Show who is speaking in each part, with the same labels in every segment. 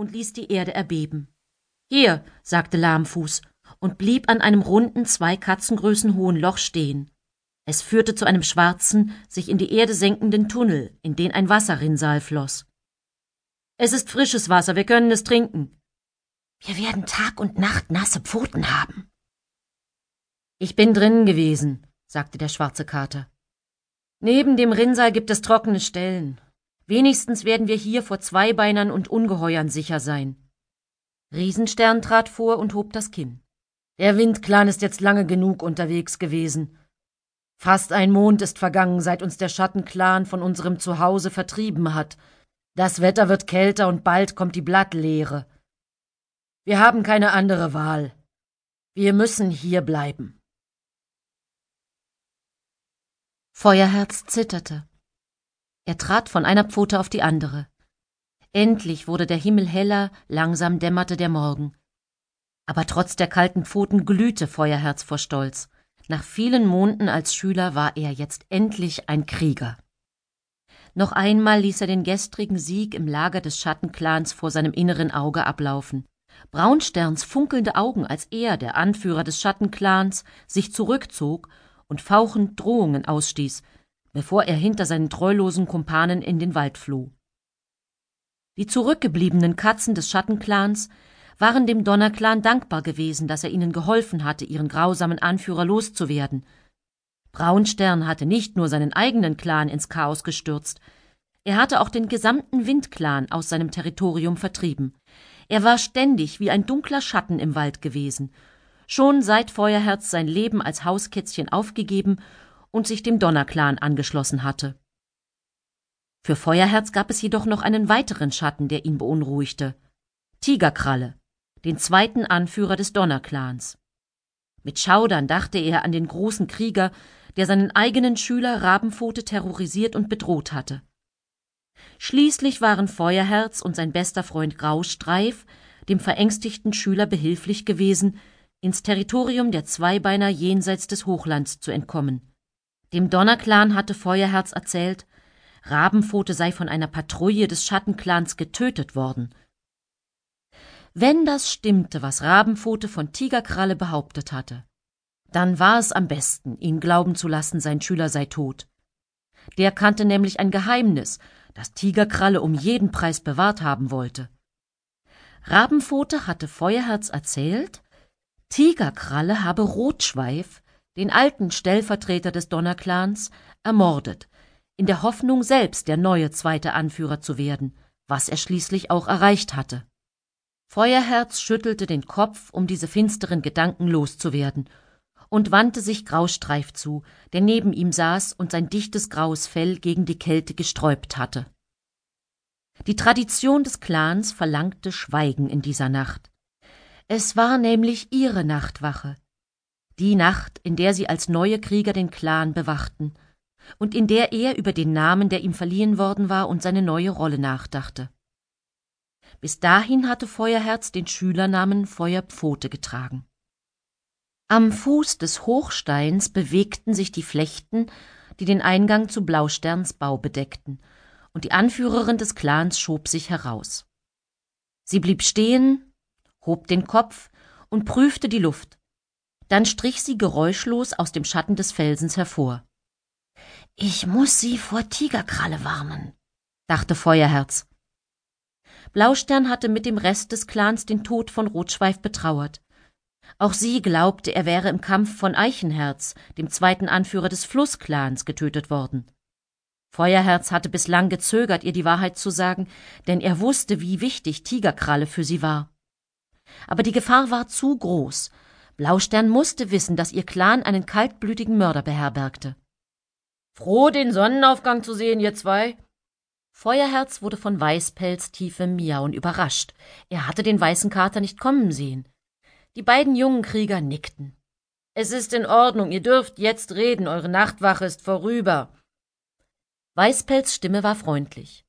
Speaker 1: und ließ die Erde erbeben. Hier, sagte Lahmfuß und blieb an einem runden, zwei Katzengrößen hohen Loch stehen. Es führte zu einem schwarzen, sich in die Erde senkenden Tunnel, in den ein Wasserrinnsal floss. Es ist frisches Wasser, wir können es trinken.
Speaker 2: Wir werden Tag und Nacht nasse Pfoten haben.
Speaker 1: Ich bin drinnen gewesen, sagte der schwarze Kater. Neben dem Rinnsal gibt es trockene Stellen. Wenigstens werden wir hier vor Zweibeinern und Ungeheuern sicher sein. Riesenstern trat vor und hob das Kinn. Der Windclan ist jetzt lange genug unterwegs gewesen. Fast ein Mond ist vergangen, seit uns der Schattenclan von unserem Zuhause vertrieben hat. Das Wetter wird kälter und bald kommt die Blattleere. Wir haben keine andere Wahl. Wir müssen hier bleiben. Feuerherz zitterte. Er trat von einer Pfote auf die andere. Endlich wurde der Himmel heller, langsam dämmerte der Morgen. Aber trotz der kalten Pfoten glühte Feuerherz vor Stolz. Nach vielen Monden als Schüler war er jetzt endlich ein Krieger. Noch einmal ließ er den gestrigen Sieg im Lager des Schattenclans vor seinem inneren Auge ablaufen. Braunsterns funkelnde Augen, als er, der Anführer des Schattenclans, sich zurückzog und fauchend Drohungen ausstieß, bevor er hinter seinen treulosen Kumpanen in den Wald floh. Die zurückgebliebenen Katzen des Schattenclans waren dem Donnerclan dankbar gewesen, dass er ihnen geholfen hatte, ihren grausamen Anführer loszuwerden. Braunstern hatte nicht nur seinen eigenen Clan ins Chaos gestürzt, er hatte auch den gesamten Windclan aus seinem Territorium vertrieben. Er war ständig wie ein dunkler Schatten im Wald gewesen, schon seit Feuerherz sein Leben als Hauskätzchen aufgegeben und sich dem Donnerclan angeschlossen hatte. Für Feuerherz gab es jedoch noch einen weiteren Schatten, der ihn beunruhigte. Tigerkralle, den zweiten Anführer des Donnerclans. Mit Schaudern dachte er an den großen Krieger, der seinen eigenen Schüler Rabenpfote terrorisiert und bedroht hatte. Schließlich waren Feuerherz und sein bester Freund Graustreif dem verängstigten Schüler behilflich gewesen, ins Territorium der Zweibeiner jenseits des Hochlands zu entkommen. Dem Donnerclan hatte Feuerherz erzählt, Rabenpfote sei von einer Patrouille des Schattenclans getötet worden. Wenn das stimmte, was Rabenpfote von Tigerkralle behauptet hatte, dann war es am besten, ihn glauben zu lassen, sein Schüler sei tot. Der kannte nämlich ein Geheimnis, das Tigerkralle um jeden Preis bewahrt haben wollte. Rabenpfote hatte Feuerherz erzählt, Tigerkralle habe Rotschweif, den alten Stellvertreter des Donnerclans, ermordet, in der Hoffnung, selbst der neue zweite Anführer zu werden, was er schließlich auch erreicht hatte. Feuerherz schüttelte den Kopf, um diese finsteren Gedanken loszuwerden, und wandte sich Graustreif zu, der neben ihm saß und sein dichtes graues Fell gegen die Kälte gesträubt hatte. Die Tradition des Clans verlangte Schweigen in dieser Nacht. Es war nämlich ihre Nachtwache, die Nacht, in der sie als neue Krieger den Clan bewachten und in der er über den Namen, der ihm verliehen worden war, und seine neue Rolle nachdachte. Bis dahin hatte Feuerherz den Schülernamen Feuerpfote getragen. Am Fuß des Hochsteins bewegten sich die Flechten, die den Eingang zu Blausterns Bau bedeckten, und die Anführerin des Clans schob sich heraus. Sie blieb stehen, hob den Kopf und prüfte die Luft. Dann strich sie geräuschlos aus dem Schatten des Felsens hervor.
Speaker 2: Ich muss sie vor Tigerkralle warnen,
Speaker 1: dachte Feuerherz. Blaustern hatte mit dem Rest des Clans den Tod von Rotschweif betrauert. Auch sie glaubte, er wäre im Kampf von Eichenherz, dem zweiten Anführer des Flussclans, getötet worden. Feuerherz hatte bislang gezögert, ihr die Wahrheit zu sagen, denn er wusste, wie wichtig Tigerkralle für sie war. Aber die Gefahr war zu groß. Blaustern musste wissen, dass ihr Clan einen kaltblütigen Mörder beherbergte. Froh, den Sonnenaufgang zu sehen, ihr zwei. Feuerherz wurde von Weißpelz tiefem Miauen überrascht. Er hatte den weißen Kater nicht kommen sehen. Die beiden jungen Krieger nickten. Es ist in Ordnung, ihr dürft jetzt reden, eure Nachtwache ist vorüber. Weißpelz Stimme war freundlich.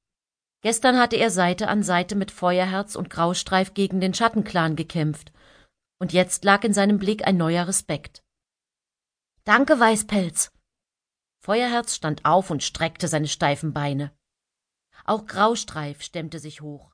Speaker 1: Gestern hatte er Seite an Seite mit Feuerherz und Graustreif gegen den Schattenclan gekämpft, und jetzt lag in seinem Blick ein neuer Respekt.
Speaker 2: Danke, Weißpelz.
Speaker 1: Feuerherz stand auf und streckte seine steifen Beine. Auch Graustreif stemmte sich hoch.